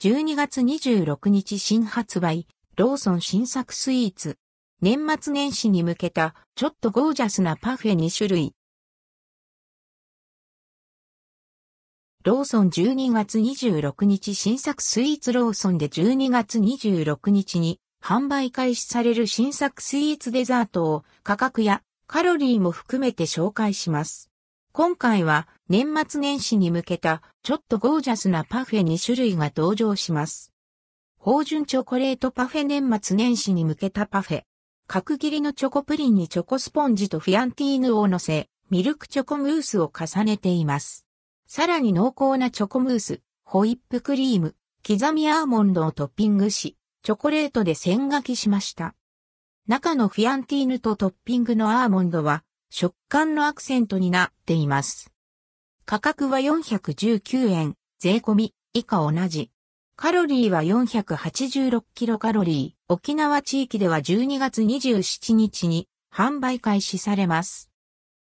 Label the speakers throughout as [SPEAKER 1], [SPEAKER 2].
[SPEAKER 1] 12月26日新発売、ローソン新作スイーツ。年末年始に向けた、ちょっとゴージャスなパフェ2種類。ローソン12月26日新作スイーツローソンで12月26日に販売開始される新作スイーツデザートを価格やカロリーも含めて紹介します。今回は年末年始に向けたちょっとゴージャスなパフェ2種類が登場します。芳醇チョコレートパフェ年末年始に向けたパフェ。角切りのチョコプリンにチョコスポンジとフィアンティーヌを乗せ、ミルクチョコムースを重ねています。さらに濃厚なチョコムース、ホイップクリーム、刻みアーモンドをトッピングし、チョコレートで線書きしました。中のフィアンティーヌとトッピングのアーモンドは食感のアクセントになっています。価格は419円、税込み、以下同じ。カロリーは486キロカロリー。沖縄地域では12月27日に販売開始されます。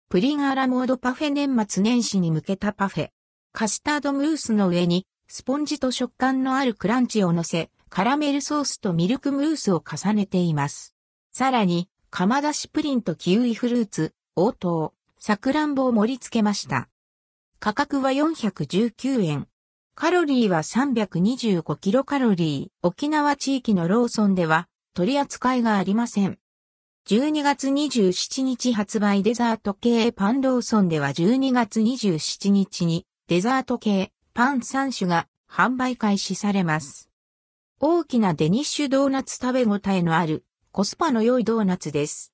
[SPEAKER 1] プリンアラモードパフェ年末年始に向けたパフェ。カスタードムースの上にスポンジと食感のあるクランチを乗せ、カラメルソースとミルクムースを重ねています。さらに、釜出しプリンとキウイフルーツ、応答、さくらんぼを盛り付けました。価格は419円。カロリーは325キロカロリー。沖縄地域のローソンでは取り扱いがありません。12月27日発売デザート系パンローソンでは12月27日にデザート系パン3種が販売開始されます。大きなデニッシュドーナツ食べ応えのあるコスパの良いドーナツです。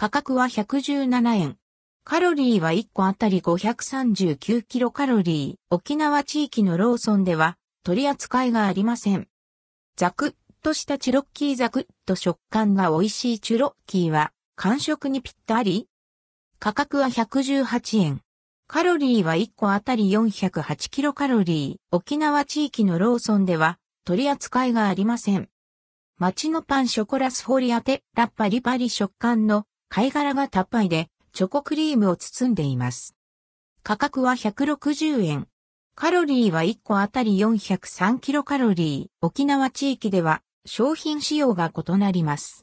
[SPEAKER 1] 価格は117円。カロリーは1個あたり539キロカロリー。沖縄地域のローソンでは取り扱いがありません。ザクッとしたチュロッキーザクッと食感が美味しいチュロッキーは完食にぴったり価格は118円。カロリーは1個あたり408キロカロリー。沖縄地域のローソンでは取り扱いがありません。街のパンショコラスフォリアテラッパリパリ食感の貝殻がたっぱいで、チョコクリームを包んでいます。価格は160円。カロリーは1個あたり403キロカロリー。沖縄地域では商品仕様が異なります。